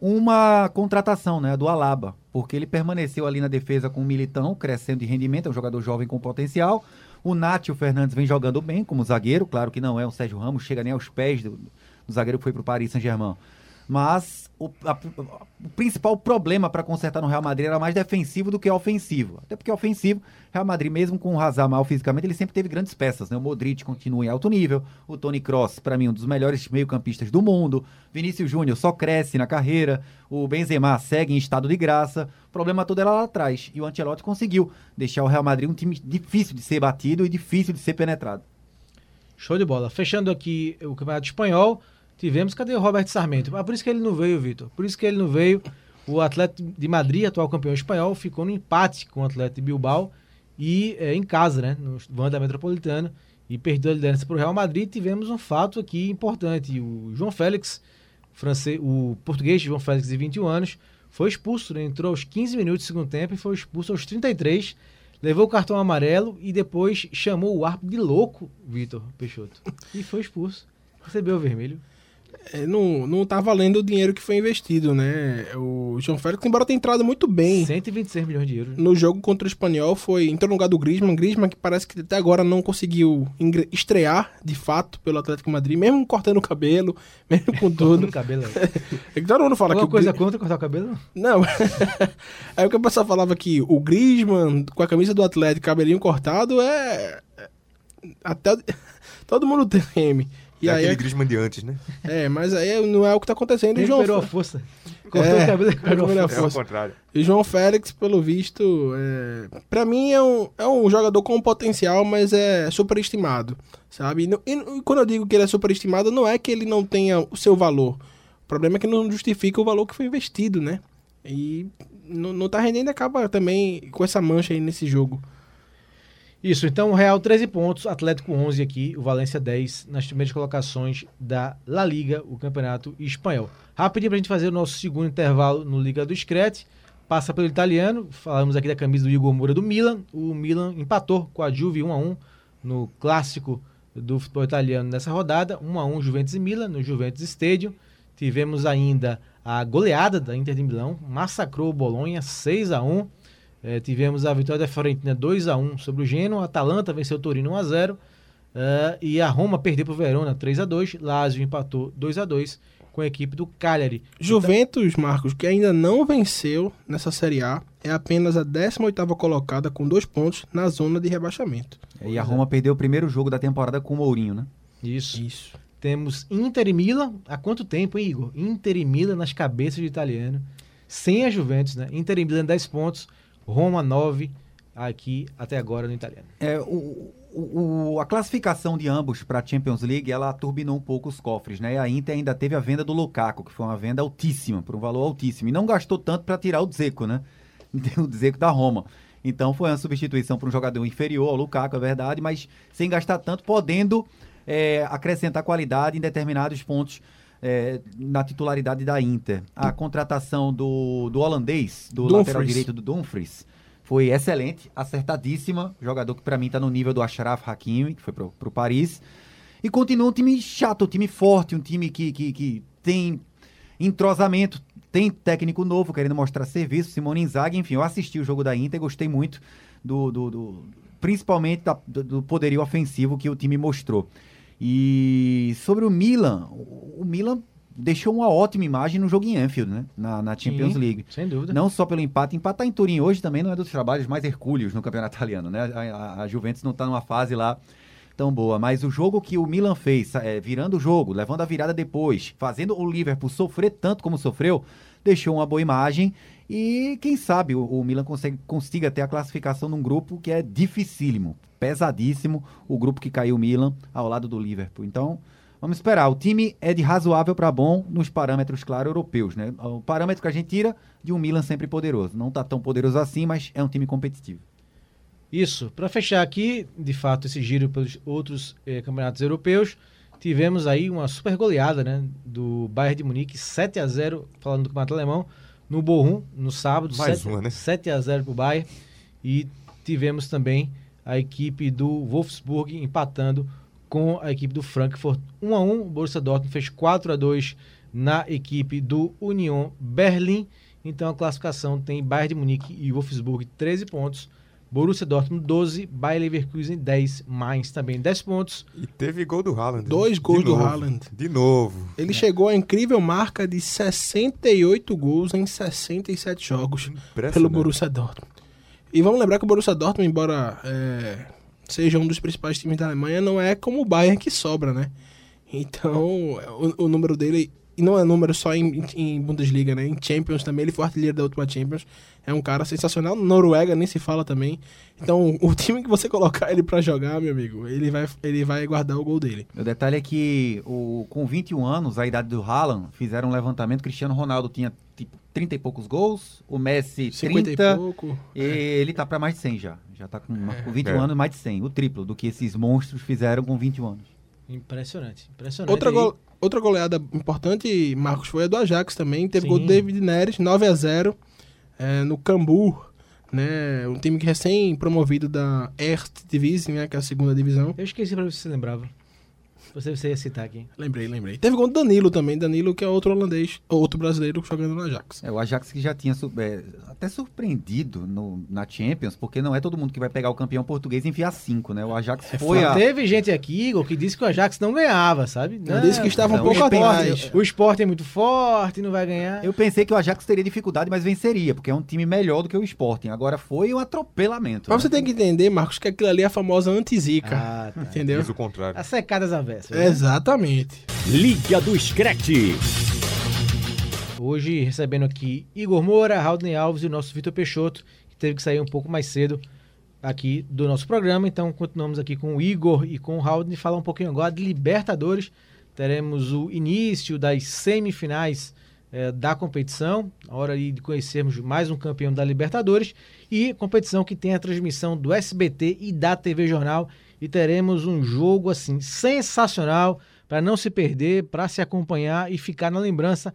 uma contratação, né, do Alaba, porque ele permaneceu ali na defesa com o Militão, crescendo de rendimento, é um jogador jovem com potencial. O Nátio Fernandes vem jogando bem como zagueiro, claro que não é um Sérgio Ramos, chega nem aos pés do, do zagueiro que foi para o Paris Saint-Germain. Mas o, a- o principal problema para consertar no Real Madrid era mais defensivo do que ofensivo. Até porque ofensivo, Real Madrid, mesmo com o Hazard mal fisicamente, ele sempre teve grandes peças. Né? O Modric continua em alto nível. O Tony Kroos, para mim, um dos melhores meio-campistas do mundo. Vinícius Júnior só cresce na carreira. O Benzema segue em estado de graça. O problema todo era lá atrás. E o Ancelotti conseguiu deixar o Real Madrid um time difícil de ser batido e difícil de ser penetrado. Show de bola. Fechando aqui o Campeonato Espanhol, tivemos. Cadê o Roberto Sarmento? Ah, por isso que ele não veio, Vitor. Por isso que ele não veio. O Atlético de Madrid, atual campeão espanhol, ficou no empate com o Atlético de Bilbao e é, em casa, né? No Wanda Metropolitano. E perdeu a liderança para o Real Madrid. Tivemos um fato aqui importante. O João Félix, francês, o português João Félix, de 21 anos, foi expulso. Né? Entrou aos 15 minutos do segundo tempo e foi expulso aos 33. Levou o cartão amarelo e depois chamou o árbitro de louco, Vitor Peixoto. E foi expulso. Recebeu o vermelho. É, não, não tá valendo o dinheiro que foi investido, né? O João Félix, embora tenha entrado muito bem 126 milhões de euros. no jogo contra o Espanhol, foi entrou no lugar do Griezmann. Griezmann que parece que até agora não conseguiu estrear, de fato, pelo Atlético Madrid, mesmo cortando o cabelo, mesmo com tudo. Cabelo. É que Todo mundo fala que Alguma o coisa Gri- contra cortar o cabelo? Não. Aí o que o pessoal falava que o Griezmann com a camisa do Atlético, cabelinho cortado, é... é- Até... Todo mundo teme. E é aí, aquele Griezmann de antes, né? é, mas aí não é o que tá acontecendo. E o João, Recuperou a Fe- força. Cortou É, o cabelo e recuperou recuperou a a força. É o contrário. e João Félix, pelo visto, é, para mim é um, é um jogador com potencial, mas é superestimado, sabe? E, e não- e quando eu digo que ele é superestimado, não é que ele não tenha o seu valor. O problema é que não justifica o valor que foi investido, né? E não, não tá rendendo, acaba também com essa mancha aí nesse jogo. Isso, então Real 13 pontos, Atlético 11 aqui, o Valência 10 nas primeiras colocações da La Liga, o campeonato espanhol. Rapidinho pra gente fazer o nosso segundo intervalo no Liga do Screte. Passa pelo italiano, falamos aqui da camisa do Igor Moura do Milan. O Milan empatou com a Juve 1 a 1 no clássico do futebol italiano nessa rodada, 1 a 1 Juventus e Milan no Juventus Stadium. Tivemos ainda a goleada da Inter de Milão, massacrou o Bolonha 6 a 1. Eh, tivemos a vitória da Fiorentina 2 a 1 sobre o Genoa, a Atalanta venceu o Torino 1 a 0 eh, e a Roma perdeu para o Verona 3 a 2 Lazio empatou 2 a 2 com a equipe do Cagliari. Juventus, Marcos, que ainda não venceu nessa Série A, é apenas a 18ª colocada com dois pontos na zona de rebaixamento. E a Roma perdeu o primeiro jogo da temporada com o Mourinho, né? Isso. Isso. Temos Inter e Milan. Há quanto tempo, hein, Igor? Inter e Milan nas cabeças de italiano. Sem a Juventus, né? Inter e Milan 10 pontos. Roma 9 aqui até agora no italiano. É, o, o- a classificação de ambos para a Champions League, ela turbinou um pouco os cofres, né? A Inter ainda teve a venda do Lukaku, que foi uma venda altíssima, por um valor altíssimo. E não gastou tanto para tirar o Dzeko, né? O Dzeko da Roma. Então foi uma substituição para um jogador inferior ao Lukaku, é verdade, mas sem gastar tanto, podendo é, acrescentar qualidade em determinados pontos é, na titularidade da Inter. A contratação do, do holandês, do Dumfries. lateral direito do Dumfries, foi excelente, acertadíssima. Jogador que pra mim tá no nível do Ashraf Hakimi, que foi pro, pro Paris. E continua um time chato, um time forte, um time que, que, que tem entrosamento, tem técnico novo querendo mostrar serviço, Simone Inzaghi. Enfim, eu assisti o jogo da Inter, gostei muito do, do, do- principalmente da- do, do poderio ofensivo que o time mostrou. E sobre o Milan, o Milan deixou uma ótima imagem no jogo em Anfield, né? Na, na Champions Sim, League. Sem dúvida. Não só pelo empate. Empatar em Turim hoje também não é dos trabalhos mais hercúleos no campeonato italiano, né? A, a- a Juventus não está numa fase lá tão boa. Mas o jogo que o Milan fez, é, virando o jogo, levando a virada depois, fazendo o Liverpool sofrer tanto como sofreu, deixou uma boa imagem. E quem sabe o, o Milan consegue, consiga ter a classificação num grupo que é dificílimo, pesadíssimo, o grupo que caiu o Milan ao lado do Liverpool. Então, Vamos esperar. O time é de razoável para bom nos parâmetros, claro, europeus, né? O parâmetro que a gente tira de um Milan sempre poderoso. Não tá tão poderoso assim, mas é um time competitivo. Isso. Para fechar aqui, de fato, esse giro pelos outros eh, campeonatos europeus, tivemos aí uma super goleada, né, do Bayern de Munique, 7 a 0 falando do campeonato alemão, no Bochum, no sábado, Mais 7, uma, né? 7 a 0 pro Bayern. E tivemos também a equipe do Wolfsburg empatando com a equipe do Frankfurt 1 a 1. O Borussia Dortmund fez 4 a 2 na equipe do Union Berlim. Então a classificação tem Bayern de Munique e Wolfsburg 13 pontos. Borussia Dortmund 12, Bayer Leverkusen 10, Mainz também 10 pontos. E teve gol do Haaland. né? Dois De gols do novo. Haaland. De novo. Ele chegou à incrível marca de 68 gols em 67 jogos pelo. Borussia Dortmund. E vamos lembrar que o Borussia Dortmund, embora é, seja um dos principais times da Alemanha, não é como o Bayern que sobra, né? Então, o, o número dele, e não é número só em, em Bundesliga, né? Em Champions também, ele foi artilheiro da última Champions. É um cara sensacional. Noruega nem se fala também. Então, o time que você colocar ele pra jogar, meu amigo, ele vai, ele vai guardar o gol dele. O detalhe é que o, com 21 anos, a idade do Haaland, fizeram um levantamento. Cristiano Ronaldo tinha tipo 30 e poucos gols, o Messi 50 30, e pouco. e ele tá para mais de 100 já. Já tá com, com 21 É. anos, mais de 100. O triplo do que esses monstros fizeram com 21 anos. Impressionante, impressionante. Outra, Aí, go- outra goleada importante, Marcos, foi a do Ajax também. Teve Sim. gol do David Neres, 9 a 0 é, no Cambu, né? Um time que recém promovido da Erste Division, né? Que é a segunda divisão. Eu esqueci pra ver se você lembrava. Você, você ia citar aqui. Lembrei, lembrei. Teve gol do Danilo também. Danilo, que é outro holandês, outro brasileiro jogando no Ajax. É, o Ajax que já tinha é, até surpreendido no- na Champions, porque não é todo mundo que vai pegar o campeão português e enfiar cinco, né? O Ajax foi Mas a... Teve gente aqui, Igor, que disse que o Ajax não ganhava, sabe? Eu disse que estava um não, pouco atrás. O esporte é muito forte, não vai ganhar. Eu pensei que o Ajax teria dificuldade, mas venceria, porque é um time melhor do que o Sporting. Agora foi um atropelamento. Mas né? você tem que entender, Marcos, que aquilo ali é a famosa anti-zica. Ah, tá. entendeu? Fiz o contrário. As secadas avessas. Né? Exatamente. Liga do Screte. Hoje recebendo aqui Igor Moura, Raudney Alves e o nosso Vitor Peixoto, que teve que sair um pouco mais cedo aqui do nosso programa. Então continuamos aqui com o Igor e com o Raudney falar um pouquinho agora de Libertadores. Teremos o início das semifinais eh, da competição, a hora de conhecermos mais um campeão da Libertadores e competição que tem a transmissão do SBT e da TV Jornal e teremos um jogo assim sensacional para não se perder, para se acompanhar e ficar na lembrança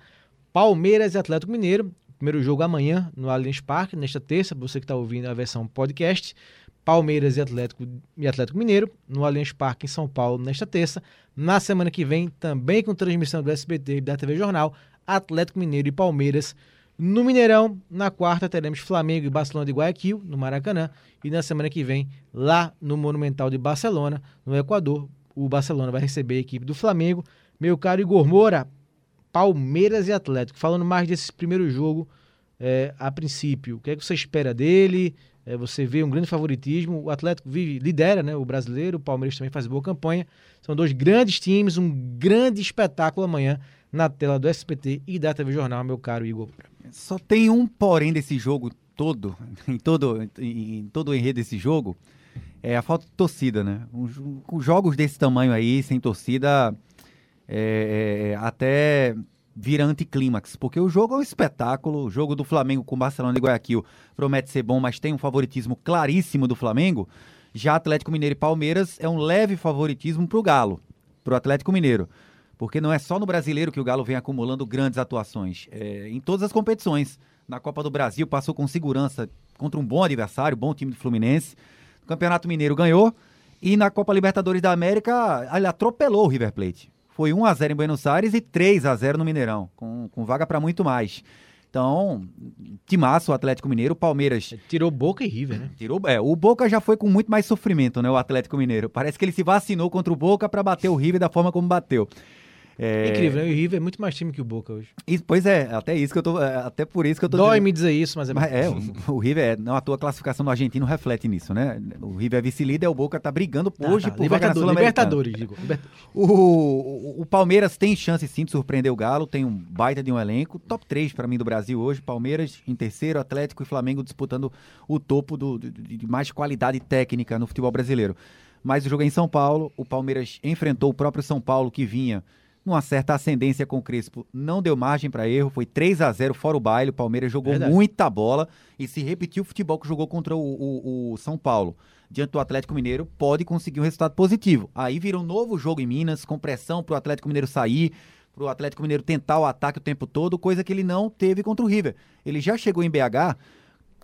Palmeiras e Atlético Mineiro. Primeiro jogo amanhã no Allianz Parque, nesta terça, você que está ouvindo a versão podcast. Palmeiras e Atlético, e Atlético Mineiro no Allianz Parque em São Paulo nesta terça. Na semana que vem, também com transmissão do SBT e da TV Jornal, Atlético Mineiro e Palmeiras no Mineirão. Na quarta teremos Flamengo e Barcelona de Guayaquil no Maracanã e na semana que vem lá no Monumental de Barcelona, no Equador, o Barcelona vai receber a equipe do Flamengo. Meu caro Igor Moura, Palmeiras e Atlético. Falando mais desse primeiro jogo, é, a princípio, o que é que você espera dele? É, você vê um grande favoritismo. O Atlético vive, lidera né, o brasileiro, o Palmeiras também faz boa campanha. São dois grandes times, um grande espetáculo amanhã na tela do SPT e da TV Jornal, meu caro Igor. Só tem um porém desse jogo todo, em todo, em, todo o enredo desse jogo, é a falta de torcida, né? Com jogos desse tamanho aí, sem torcida, é, é, até vira anticlímax, porque o jogo é um espetáculo, o jogo do Flamengo com o Barcelona e Guayaquil promete ser bom, mas tem um favoritismo claríssimo do Flamengo. Já Atlético Mineiro e Palmeiras é um leve favoritismo pro Galo, pro Atlético Mineiro. Porque não é só no brasileiro que o Galo vem acumulando grandes atuações. É, em todas as competições. Na Copa do Brasil passou com segurança contra um bom adversário, bom time do Fluminense. No Campeonato Mineiro ganhou. E na Copa Libertadores da América, ele atropelou o River Plate. Foi 1 a 0 em Buenos Aires e 3 a 0 no Mineirão, com, com vaga para muito mais. Então, timaço o Atlético Mineiro, o Palmeiras Tirou Boca e River, né? Tirou, é, o Boca já foi com muito mais sofrimento, né? O Atlético Mineiro. Parece que ele se vacinou contra o Boca para bater o River da forma como bateu. É, Incrível, né? O River é muito mais time que o Boca hoje. e- pois é, até isso que eu tô, é, até por isso que eu tô Dói dizendo- me dizer isso, mas é. Mas é, o, o River, é, não, a tua classificação do argentino reflete nisso, né? O River é vice-líder, o Boca tá brigando Tá, hoje tá. por Libertadores, Sul-Americana. Libertadores, digo. O, o, o Palmeiras tem chance sim de surpreender o Galo, tem um baita de um elenco. Top 3 para mim do Brasil hoje. Palmeiras em terceiro, Atlético e Flamengo disputando o topo do, de, de mais qualidade técnica no futebol brasileiro. Mas o jogo é em São Paulo. O Palmeiras enfrentou o próprio São Paulo que vinha numa certa ascendência com o Crespo. Não deu margem para erro, foi 3 a 0 fora o baile. O Palmeiras jogou Verdade. muita bola e se repetiu o futebol que jogou contra o, o- o São Paulo. Diante do Atlético Mineiro, pode conseguir um resultado positivo. Aí vira um novo jogo em Minas, com pressão pro Atlético Mineiro sair, pro Atlético Mineiro tentar o ataque o tempo todo, coisa que ele não teve contra o River. Ele já chegou em BH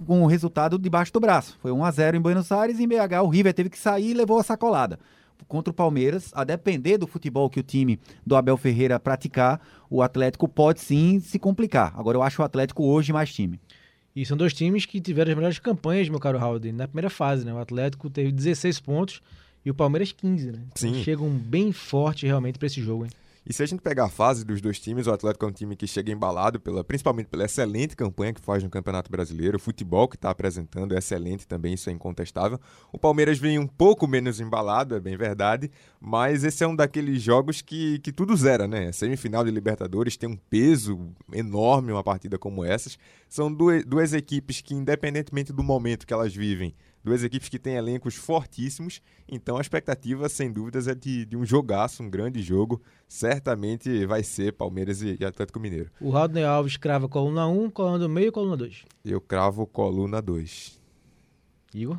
com o resultado debaixo do braço. Foi 1 a 0 em Buenos Aires, em BH o River teve que sair e levou a sacolada. Contra o Palmeiras, a depender do futebol que o time do Abel Ferreira praticar, o Atlético pode sim se complicar. Agora eu acho o Atlético hoje mais time. E são dois times que tiveram as melhores campanhas, meu caro Howden, na primeira fase, né? O Atlético teve 16 pontos e o Palmeiras 15, né? Então Sim. Chegam bem forte realmente pra esse jogo, hein? E se a gente pegar a fase dos dois times, o Atlético é um time que chega embalado, pela, principalmente pela excelente campanha que faz no Campeonato Brasileiro, o futebol que está apresentando é excelente também, isso é incontestável. O Palmeiras vem um pouco menos embalado, é bem verdade, mas esse é um daqueles jogos que, que tudo zera, né? Semifinal de Libertadores tem um peso enorme uma partida como essas. São duas, duas equipes que, independentemente do momento que elas vivem, duas equipes que têm elencos fortíssimos, então a expectativa, sem dúvidas, é de, de um jogaço, um grande jogo. Certamente vai ser Palmeiras e, e Atlético Mineiro. O Rodney Alves crava coluna 1, coluna do meio e coluna 2. Eu cravo coluna 2. Igor?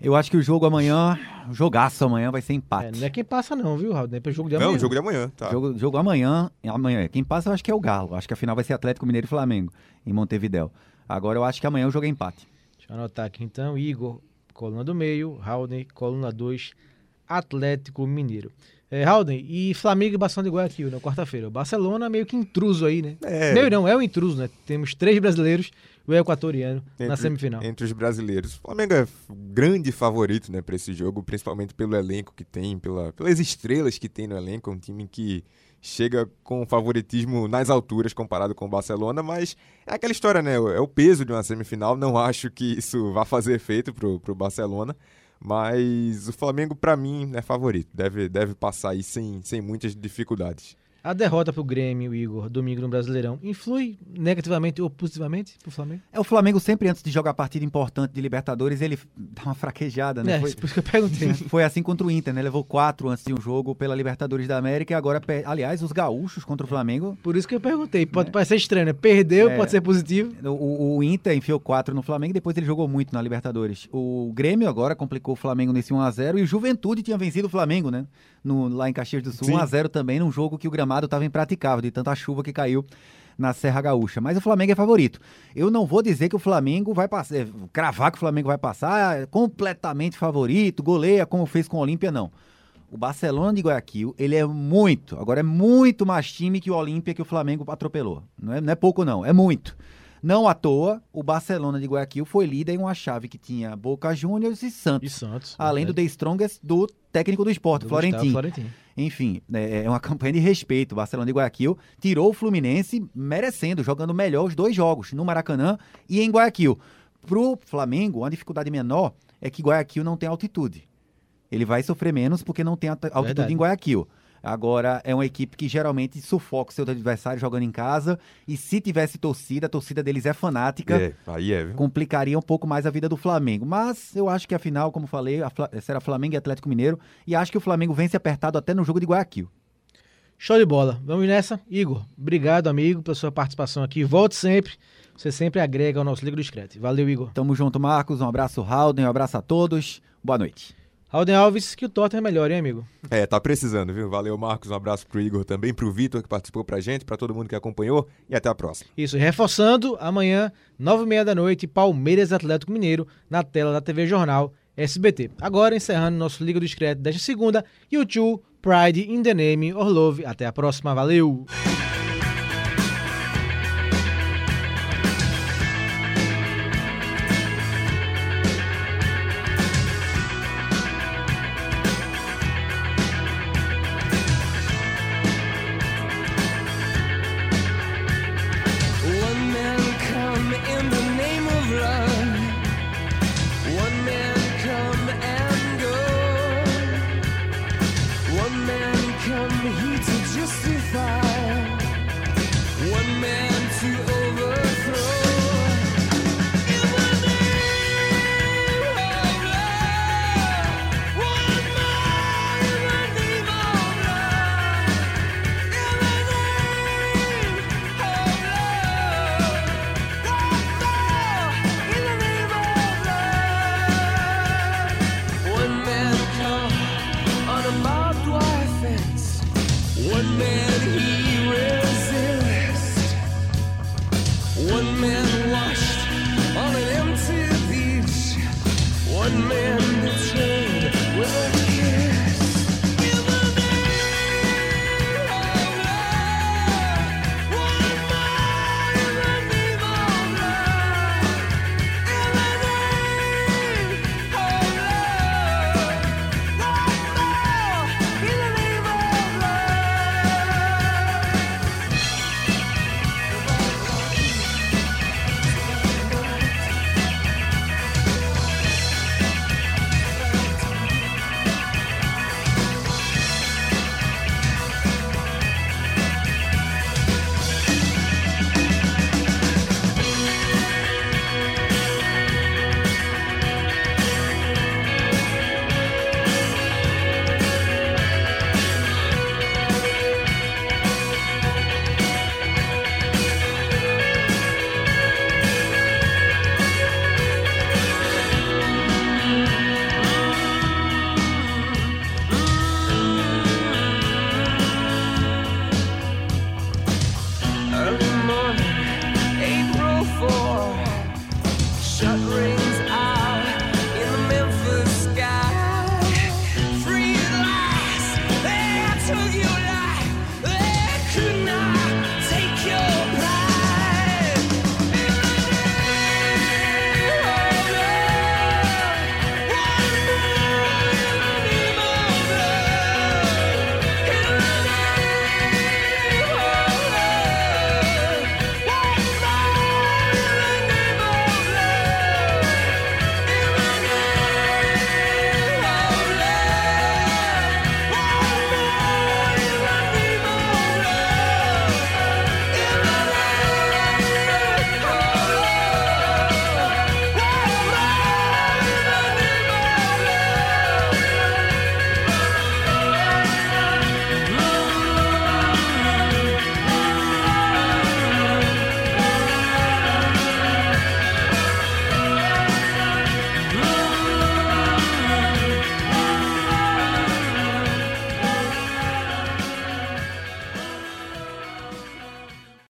Eu acho que o jogo amanhã, o jogaço amanhã vai ser É, empate. não é quem passa não, viu, Rodney? É jogo de amanhã. Não, jogo de amanhã, tá? Jogo, jogo amanhã, amanhã. Quem passa eu acho que é o Galo. Acho que a final vai ser Atlético Mineiro e Flamengo, em Montevidéu. Agora eu acho que amanhã o jogo é empate. Deixa eu anotar aqui então. Igor, coluna do meio. Rodney, coluna 2. Atlético Mineiro. É, Halden, e Flamengo e Barcelona de Guayaquil, na quarta-feira. O Barcelona meio que intruso aí, né? É. Meio não, é o intruso, né? Temos três brasileiros e o equatoriano na Entre- semifinal. Entre os brasileiros. O Flamengo é grande favorito né, para esse jogo, principalmente pelo elenco que tem, pela, pelas estrelas que tem no elenco. É um time que chega com favoritismo nas alturas comparado com o Barcelona, mas é aquela história, né? É o peso de uma semifinal. Não acho que isso vá fazer efeito pro, pro Barcelona. Mas o Flamengo, para mim, é favorito. Deve, deve passar aí sem, sem muitas dificuldades. A derrota pro Grêmio, Igor, domingo no Brasileirão, influi negativamente ou positivamente pro Flamengo? É o Flamengo sempre antes de jogar partida importante de Libertadores, ele dá uma fraquejada, né? É, Foi- por isso que eu perguntei. Foi assim contra o Inter, né? Levou quatro antes de um jogo pela Libertadores da América e agora, aliás, os gaúchos contra o Flamengo. Por isso que eu perguntei. Pode parecer estranho, né? Perdeu, É. pode ser positivo. O, o Inter enfiou quatro no Flamengo e depois ele jogou muito na Libertadores. O Grêmio agora complicou o Flamengo nesse 1x0 e o Juventude tinha vencido o Flamengo, né? No, lá em Caxias do Sul, Sim. 1x0 também, num jogo que o gramado estava impraticável, de tanta chuva que caiu na Serra Gaúcha. Mas o Flamengo é favorito. Eu não vou dizer que o Flamengo vai passar, é, cravar que o Flamengo vai passar é completamente favorito, goleia como fez com o Olímpia, não. O Barcelona de Guayaquil, ele é muito, agora é muito mais time que o Olímpia que o Flamengo atropelou. Não é, não é pouco não, é muito. Não à toa, o Barcelona de Guayaquil foi líder em uma chave que tinha Boca Juniors e Santos. E Santos. Além do verdade. The Strongest do técnico do esporte, Do Florentino. Enfim, é é uma campanha de respeito. O Barcelona de Guayaquil tirou o Fluminense merecendo, jogando melhor os dois jogos, no Maracanã e em Guayaquil. Pro Flamengo, uma dificuldade menor é que Guayaquil não tem altitude. Ele vai sofrer menos porque não tem altitude Verdade. em Guayaquil. Agora, é uma equipe que geralmente sufoca o seu adversário jogando em casa. E se tivesse torcida, a torcida deles é fanática É, aí é, viu? complicaria um pouco mais a vida do Flamengo. Mas eu acho que a final, como falei, a Fla- será Flamengo e Atlético Mineiro. E acho que o Flamengo vence apertado até no jogo de Guayaquil. Show de bola. Vamos nessa. Igor, obrigado, amigo, pela sua participação aqui. Volte sempre. Você sempre agrega ao nosso Liga do Screte. Valeu, Igor. Tamo junto, Marcos. Um abraço, Halden. Um abraço a todos. Boa noite. Alden Alves, que o Tottenham é melhor, hein, amigo? É, tá precisando, viu? Valeu, Marcos. Um abraço pro Igor também, pro Vitor que participou pra gente, pra todo mundo que acompanhou e até a próxima. Isso, reforçando, amanhã, nove e meia da noite, Palmeiras Atlético Mineiro, na tela da TV Jornal SBT. Agora, encerrando nosso Liga do Discreto desta segunda, YouTube, Pride in the Name, Orlove. Até a próxima, valeu! hate to justify